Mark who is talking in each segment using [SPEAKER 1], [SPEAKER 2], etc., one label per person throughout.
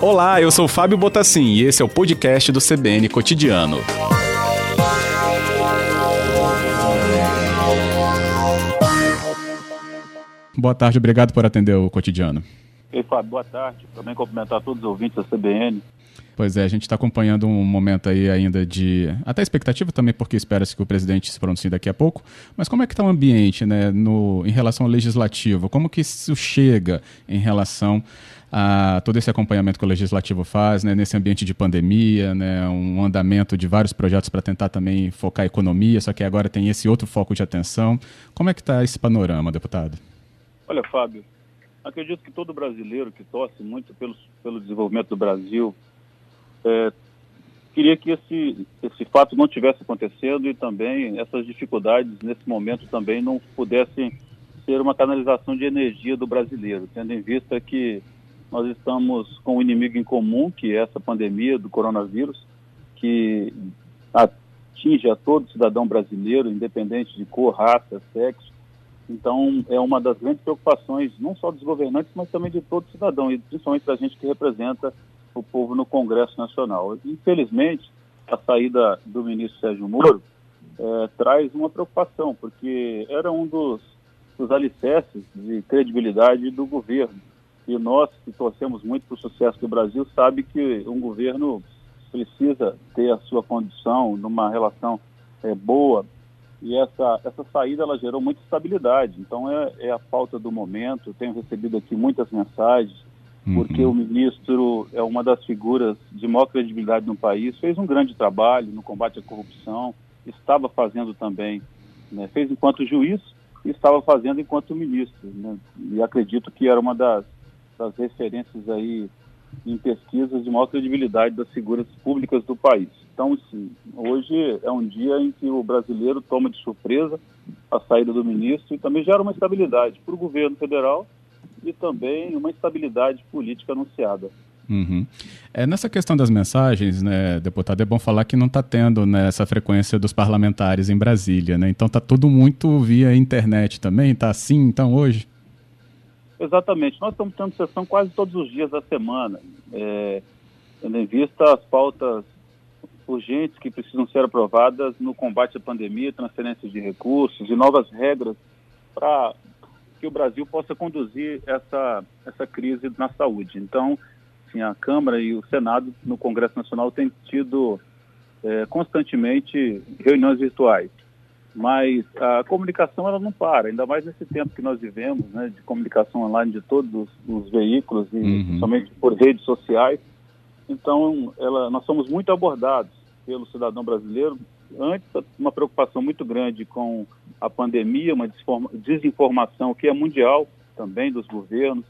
[SPEAKER 1] Olá, eu sou Fábio Botassin e esse é o podcast do CBN Cotidiano. Boa tarde, obrigado por atender o cotidiano.
[SPEAKER 2] Ei, Fábio, boa tarde. Também cumprimentar todos os ouvintes da CBN.
[SPEAKER 1] Pois é, a gente está acompanhando um momento aí ainda de. Até expectativa também, porque espera-se que o presidente se pronuncie daqui a pouco. Mas como é que está o ambiente né, no, em relação ao legislativo? Como que isso chega em relação a todo esse acompanhamento que o legislativo faz, né, nesse ambiente de pandemia, né, um andamento de vários projetos para tentar também focar a economia, só que agora tem esse outro foco de atenção. Como é que está esse panorama, deputado?
[SPEAKER 2] Olha, Fábio, acredito que todo brasileiro que torce muito pelo, pelo desenvolvimento do Brasil é, queria que esse, esse fato não tivesse acontecendo e também essas dificuldades nesse momento também não pudessem ser uma canalização de energia do brasileiro, tendo em vista que nós estamos com um inimigo em comum, que é essa pandemia do coronavírus, que atinge a todo cidadão brasileiro, independente de cor, raça, sexo. Então, é uma das grandes preocupações, não só dos governantes, mas também de todo cidadão, e principalmente da gente que representa o povo no Congresso Nacional. Infelizmente, a saída do ministro Sérgio Moro é, traz uma preocupação, porque era um dos, dos alicerces de credibilidade do governo. E nós que torcemos muito para o sucesso do Brasil sabe que um governo precisa ter a sua condição numa relação é, boa. E essa essa saída ela gerou muita estabilidade. Então é, é a falta do momento. Tenho recebido aqui muitas mensagens uhum. porque o ministro é uma das figuras de maior credibilidade no país fez um grande trabalho no combate à corrupção estava fazendo também né, fez enquanto juiz e estava fazendo enquanto ministro né, e acredito que era uma das das referências aí em pesquisas de maior credibilidade das figuras públicas do país. Então, sim, hoje é um dia em que o brasileiro toma de surpresa a saída do ministro e também gera uma estabilidade para o governo federal e também uma estabilidade política anunciada.
[SPEAKER 1] Uhum. É, nessa questão das mensagens, né, deputado, é bom falar que não está tendo né, essa frequência dos parlamentares em Brasília, né? Então está tudo muito via internet também, está assim então hoje?
[SPEAKER 2] Exatamente. Nós estamos tendo sessão quase todos os dias da semana, é, tendo em vista as pautas urgentes que precisam ser aprovadas no combate à pandemia, transferência de recursos e novas regras para que o Brasil possa conduzir essa, essa crise na saúde. Então, sim, a Câmara e o Senado no Congresso Nacional têm tido é, constantemente reuniões virtuais mas a comunicação ela não para, ainda mais nesse tempo que nós vivemos, né, de comunicação online de todos os, os veículos e uhum. somente por redes sociais. Então, ela, nós somos muito abordados pelo cidadão brasileiro. Antes, uma preocupação muito grande com a pandemia, uma desinformação que é mundial também dos governos.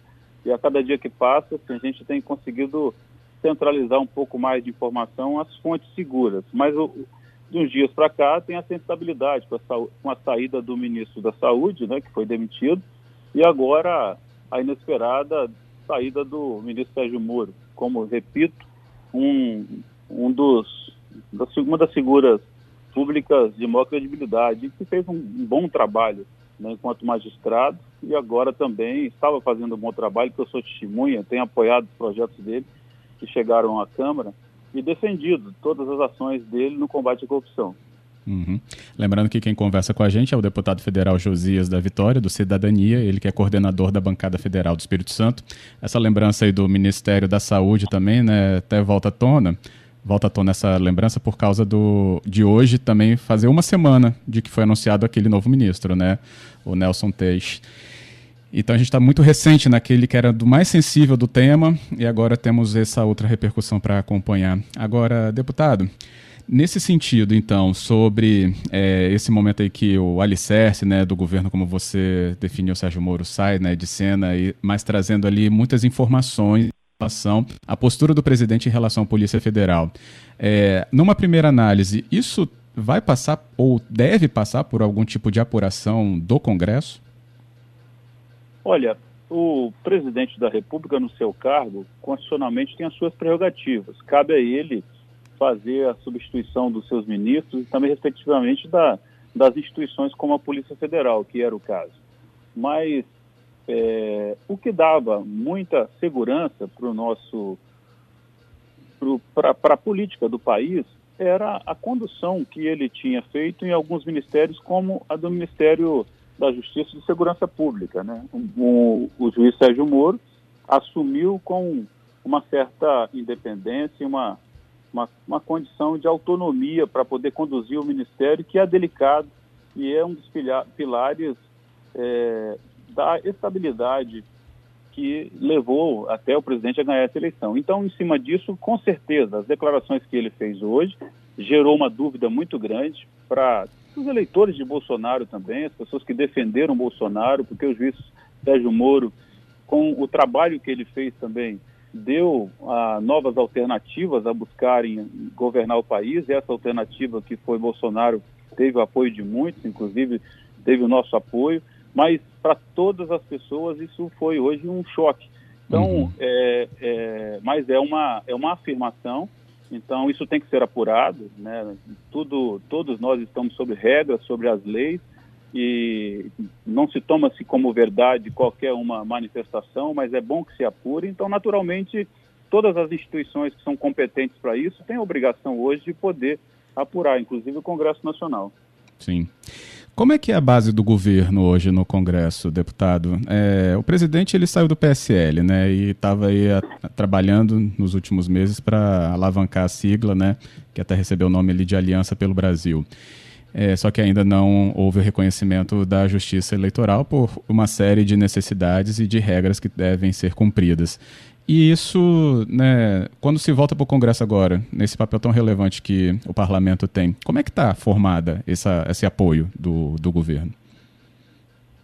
[SPEAKER 2] E a cada dia que passa, a gente tem conseguido centralizar um pouco mais de informação às fontes seguras. Mas de uns dias para cá tem essa instabilidade com a, com a, saída do ministro da Saúde, né, que foi demitido, e agora a inesperada saída do ministro Sérgio Moro, como repito, um, um dos, uma das figuras públicas de maior credibilidade, que fez um, um bom trabalho né, enquanto magistrado e agora também estava fazendo um bom trabalho, que eu sou testemunha, tenho apoiado os projetos dele que chegaram à Câmara, e defendido todas as ações dele no combate à corrupção.
[SPEAKER 1] Uhum. Lembrando que quem conversa com a gente é o deputado federal Josias da Vitória, do Cidadania, ele que é coordenador da bancada federal do Espírito Santo. Essa lembrança aí do Ministério da Saúde também, né, até volta à tona, volta à tona essa lembrança por causa do, de hoje também fazer uma semana de que foi anunciado aquele novo ministro, né, o Nelson Teix. Então a gente está muito recente naquele que era do mais sensível do tema e agora temos essa outra repercussão para acompanhar. Agora, deputado, nesse sentido, então, sobre é, esse momento aí que o alicerce né, do governo, como você definiu, Sérgio Moro, sai né, de cena, e, mas trazendo ali muitas informações relação à postura do presidente em relação à Polícia Federal. É, numa primeira análise, isso vai passar ou deve passar por algum tipo de apuração do Congresso?
[SPEAKER 2] Olha, o presidente da República, no seu cargo, constitucionalmente tem as suas prerrogativas. Cabe a ele fazer a substituição dos seus ministros e também, respectivamente, da, das instituições como a Polícia Federal, que era o caso. Mas é, o que dava muita segurança para o nosso para a política do país era a condução que ele tinha feito em alguns ministérios, como a do Ministério da Justiça e Segurança Pública. Né? O, o, juiz Sérgio Moro assumiu com uma certa independência, uma, uma, uma condição de autonomia para poder conduzir o ministério, que é delicado e é um dos pilares é, da estabilidade que levou até o presidente a ganhar essa eleição. Então, em cima disso, com certeza, as declarações que ele fez hoje gerou uma dúvida muito grande para os eleitores de Bolsonaro também, as pessoas que defenderam Bolsonaro, porque o juiz Sérgio Moro, com o trabalho que ele fez também, deu ah, novas alternativas a buscarem governar o país. E essa alternativa que foi Bolsonaro teve o apoio de muitos, inclusive teve o nosso apoio mas para todas as pessoas isso foi hoje um choque. Então, uhum. é, é, mas é uma, é uma afirmação, então isso tem que ser apurado, né? Tudo, todos nós estamos sobre regras, sobre as leis, e não se toma-se como verdade qualquer uma manifestação, mas é bom que se apure. Então, naturalmente, todas as instituições que são competentes para isso têm a obrigação hoje de poder apurar, inclusive o Congresso Nacional.
[SPEAKER 1] Sim. Como é que é a base do governo hoje no Congresso, deputado? É, o presidente ele saiu do PSL, né, e estava aí a, trabalhando nos últimos meses para alavancar a sigla, né, que até recebeu o nome ali de Aliança pelo Brasil. É, só que ainda não houve o reconhecimento da Justiça Eleitoral por uma série de necessidades e de regras que devem ser cumpridas. E isso, né, quando se volta para o Congresso agora, nesse papel tão relevante que o parlamento tem, como é que está formada essa, esse apoio do, do governo?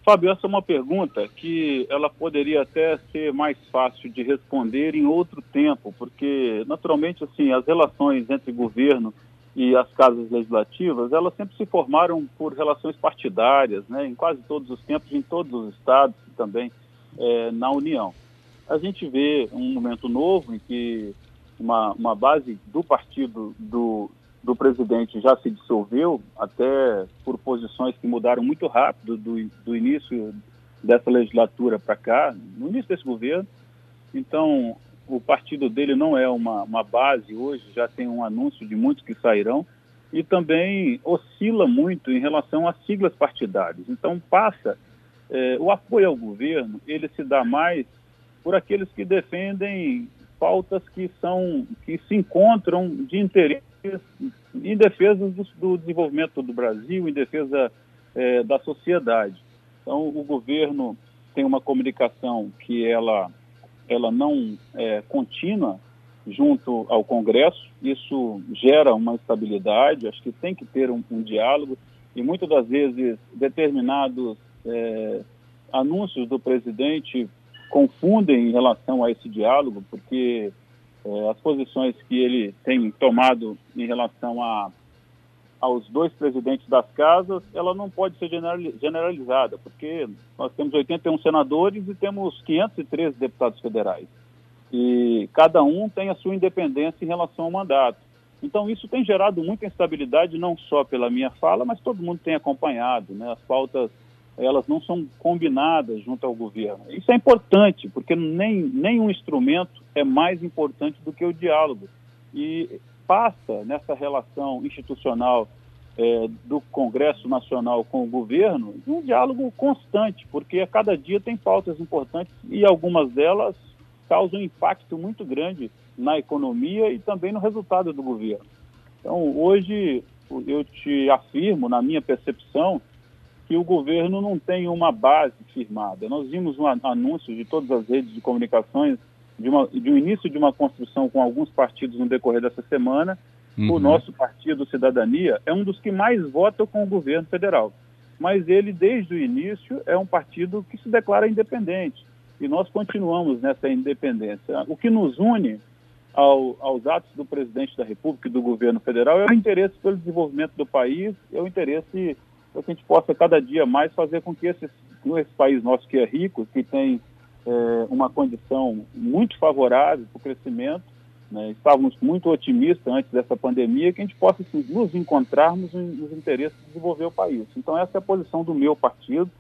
[SPEAKER 2] Fábio, essa é uma pergunta que ela poderia até ser mais fácil de responder em outro tempo, porque naturalmente assim as relações entre governo e as casas legislativas elas sempre se formaram por relações partidárias, né, em quase todos os tempos, em todos os estados e também é, na União a gente vê um momento novo em que uma, uma base do partido do, do presidente já se dissolveu, até por posições que mudaram muito rápido do, do início dessa legislatura para cá, no início desse governo. Então, o partido dele não é uma, uma base hoje, já tem um anúncio de muitos que sairão, e também oscila muito em relação às siglas partidárias. Então, passa, eh, o apoio ao governo, ele se dá mais por aqueles que defendem pautas que são que se encontram de interesse em defesa do, do desenvolvimento do Brasil, em defesa é, da sociedade. Então, o governo tem uma comunicação que ela ela não é contínua junto ao Congresso. Isso gera uma estabilidade. Acho que tem que ter um, um diálogo e muitas das vezes determinados é, anúncios do presidente confundem em relação a esse diálogo, porque é, as posições que ele tem tomado em relação a, aos dois presidentes das casas, ela não pode ser generalizada, porque nós temos 81 senadores e temos 513 deputados federais. E cada um tem a sua independência em relação ao mandato. Então, isso tem gerado muita instabilidade, não só pela minha fala, mas todo mundo tem acompanhado. Né? As pautas elas não são combinadas junto ao governo. Isso é importante, porque nem, nenhum instrumento é mais importante do que o diálogo. E passa nessa relação institucional é, do Congresso Nacional com o governo um diálogo constante, porque a cada dia tem pautas importantes e algumas delas causam um impacto muito grande na economia e também no resultado do governo. Então, hoje, eu te afirmo, na minha percepção, que o governo não tem uma base firmada. Nós vimos um anúncio de todas as redes de comunicações de, uma, de um início de uma construção com alguns partidos no decorrer dessa semana. Uhum. O nosso partido Cidadania é um dos que mais vota com o governo federal. Mas ele, desde o início, é um partido que se declara independente. E nós continuamos nessa independência. O que nos une ao, aos atos do presidente da República e do governo federal é o interesse pelo desenvolvimento do país, é o interesse para que a gente possa cada dia mais fazer com que esse, esse país nosso que é rico, que tem é, uma condição muito favorável para o crescimento, né, estávamos muito otimistas antes dessa pandemia, que a gente possa assim, nos encontrarmos nos interesses de desenvolver o país. Então essa é a posição do meu partido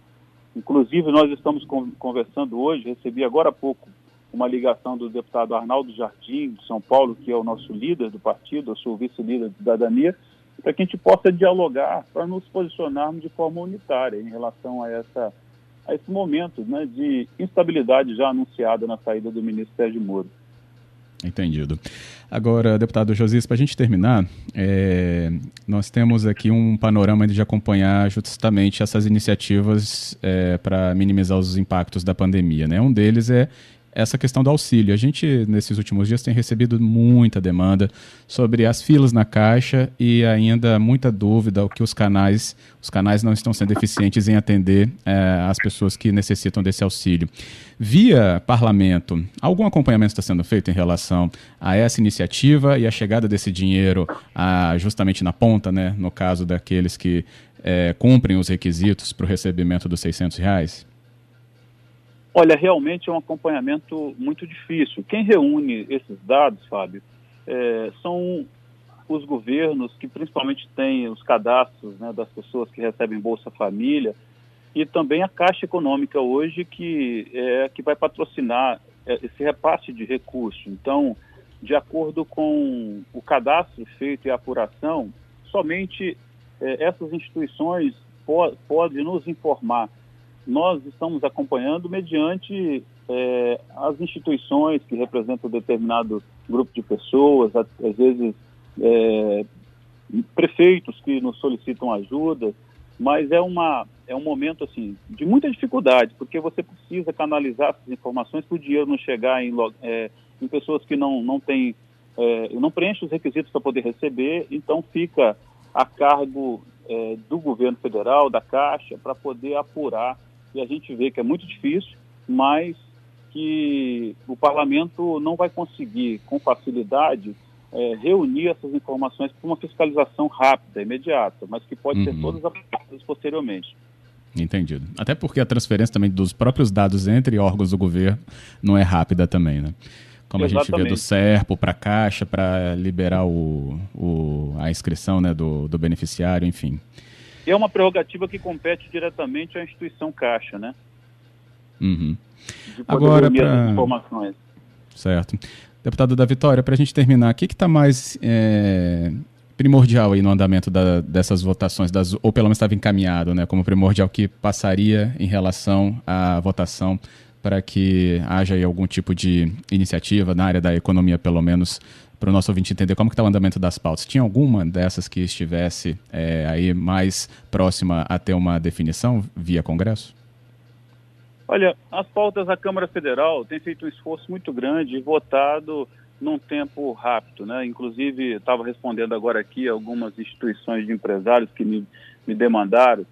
[SPEAKER 2] Inclusive, nós estamos conversando hoje, recebi agora há pouco uma ligação do deputado Arnaldo Jardim, de São Paulo, que é o nosso líder do partido, eu sou vice-líder de cidadania, para que a gente possa dialogar, para nos posicionarmos de forma unitária em relação a, essa, a esse momento né, de instabilidade já anunciada na saída do ministro Sérgio Moro.
[SPEAKER 1] Entendido. Agora, deputado Josias, para a gente terminar, é, nós temos aqui um panorama de acompanhar justamente essas iniciativas é, para minimizar os impactos da pandemia. Né? Um deles é essa questão do auxílio. A gente, nesses últimos dias, tem recebido muita demanda sobre as filas na Caixa e ainda muita dúvida o que os canais, os canais não estão sendo eficientes em atender é, as pessoas que necessitam desse auxílio. Via parlamento, algum acompanhamento está sendo feito em relação a essa iniciativa e a chegada desse dinheiro a, justamente na ponta, né, no caso daqueles que é, cumprem os requisitos para o recebimento dos 600 reais?
[SPEAKER 2] Olha, realmente é um acompanhamento muito difícil. Quem reúne esses dados, Fábio, é, são os governos que principalmente têm os cadastros né, das pessoas que recebem Bolsa Família e também a Caixa Econômica hoje que é que vai patrocinar é, esse repasse de recursos. Então, de acordo com o cadastro feito e a apuração, somente é, essas instituições po podem nos informar nós estamos acompanhando mediante é, as instituições que representam determinado grupo de pessoas, às vezes é, prefeitos que nos solicitam ajuda, mas é, uma, é um momento assim de muita dificuldade, porque você precisa canalizar essas informações para o dinheiro não chegar em, é, em pessoas que não, não têm, é, não preenchem os requisitos para poder receber, então fica a cargo é, do governo federal, da Caixa, para poder apurar e a gente vê que é muito difícil, mas que o parlamento não vai conseguir, com facilidade, é, reunir essas informações para uma fiscalização rápida, imediata, mas que pode uhum. ser todas aplicadas posteriormente.
[SPEAKER 1] Entendido. Até porque a transferência também dos próprios dados entre órgãos do governo não é rápida também, né? Como Exatamente. a gente vê do SERPO para a Caixa para liberar o, o, a inscrição né, do, do beneficiário, enfim.
[SPEAKER 2] E é uma prerrogativa que compete diretamente à instituição Caixa, né?
[SPEAKER 1] Uhum. Agora, para... informações. Certo. Deputado da Vitória, para a gente terminar, o que está mais é, primordial aí no andamento da, dessas votações, das, ou pelo menos estava encaminhado, né, como primordial que passaria em relação à votação para que haja algum tipo de iniciativa na área da economia, pelo menos, para o nosso ouvinte entender como está o andamento das pautas. Tinha alguma dessas que estivesse é, aí mais próxima a ter uma definição via Congresso?
[SPEAKER 2] Olha, as pautas da Câmara Federal têm feito um esforço muito grande e votado num tempo rápido, né? Inclusive, estava respondendo agora aqui algumas instituições de empresários que me, me demandaram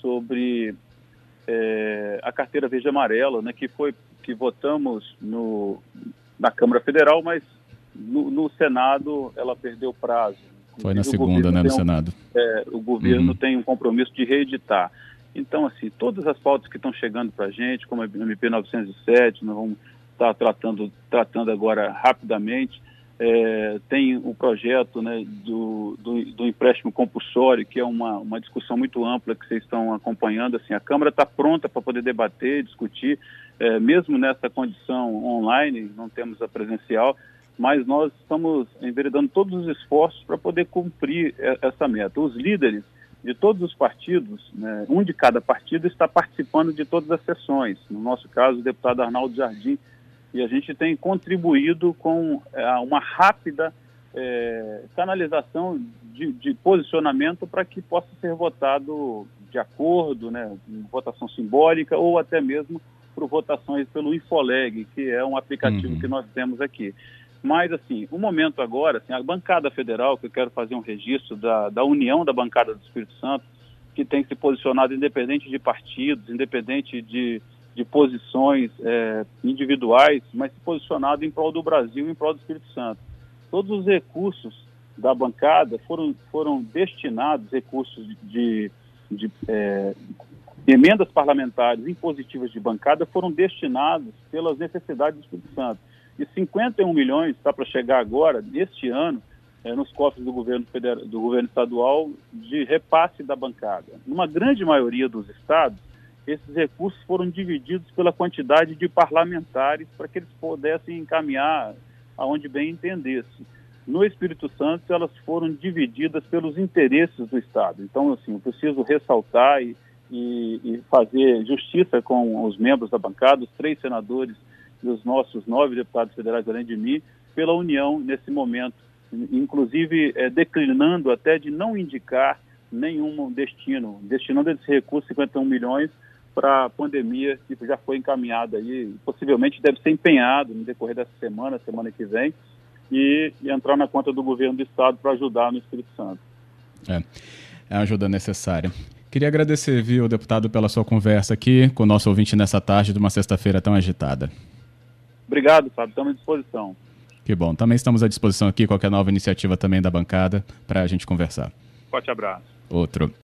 [SPEAKER 2] sobre é, a carteira verde amarela, né? Que foi que votamos no, na Câmara Federal, mas no, no, Senado, ela perdeu prazo.
[SPEAKER 1] Foi na segunda, né, no um, Senado.
[SPEAKER 2] É, o governo uhum. tem um compromisso de reeditar. Então, assim, todas as pautas que estão chegando para a gente, como a MP 907, nós vamos estar tratando, tratando agora rapidamente. É, tem o projeto né, do, do, do, empréstimo compulsório, que é uma, uma discussão muito ampla que vocês estão acompanhando. Assim, a Câmara está pronta para poder debater, discutir, é, mesmo nessa condição online, não temos a presencial, mas nós estamos enveredando todos os esforços para poder cumprir essa meta. Os líderes de todos os partidos, né, um de cada partido, está participando de todas as sessões. No nosso caso, o deputado Arnaldo Jardim, e a gente tem contribuído com é, uma rápida é, canalização de, de posicionamento para que possa ser votado de acordo, né, votação simbólica ou até mesmo por votações pelo Infoleg, que é um aplicativo uhum. que nós temos aqui. Mas, assim, o momento agora, assim, a bancada federal, que eu quero fazer um registro da, da união da bancada do Espírito Santo, que tem se posicionado independente de partidos, independente de, de posições é, individuais, mas se posicionado em prol do Brasil, em prol do Espírito Santo. Todos os recursos da bancada foram, foram destinados, recursos de, de, de é, emendas parlamentares impositivas de bancada, foram destinados pelas necessidades do Espírito Santo e 51 milhões está para chegar agora, neste ano, é, nos cofres do governo, federal, do governo estadual, de repasse da bancada. Numa grande maioria dos estados, esses recursos foram divididos pela quantidade de parlamentares para que eles pudessem encaminhar aonde bem entendesse. No Espírito Santo, elas foram divididas pelos interesses do Estado. Então, assim, eu preciso ressaltar e, e, e fazer justiça com os membros da bancada, os três senadores e os nossos nove deputados federais, além de mim, pela união nesse momento, inclusive é, declinando até de não indicar nenhum destino, destinando esse recurso, 51 milhões, para a pandemia que já foi encaminhada aí, possivelmente deve ser empenhado no decorrer dessa semana, semana que vem, e, e entrar na conta do governo do estado para ajudar no Espírito Santo.
[SPEAKER 1] É, é a ajuda necessária. Queria agradecer, viu, deputado, pela sua conversa aqui com o nosso ouvinte nessa tarde de uma sexta-feira tão agitada.
[SPEAKER 2] Obrigado, Fábio. Estamos à disposição.
[SPEAKER 1] Que bom. Também estamos à disposição aqui, qualquer nova iniciativa também da bancada, para a gente conversar.
[SPEAKER 2] Forte abraço.
[SPEAKER 1] Outro.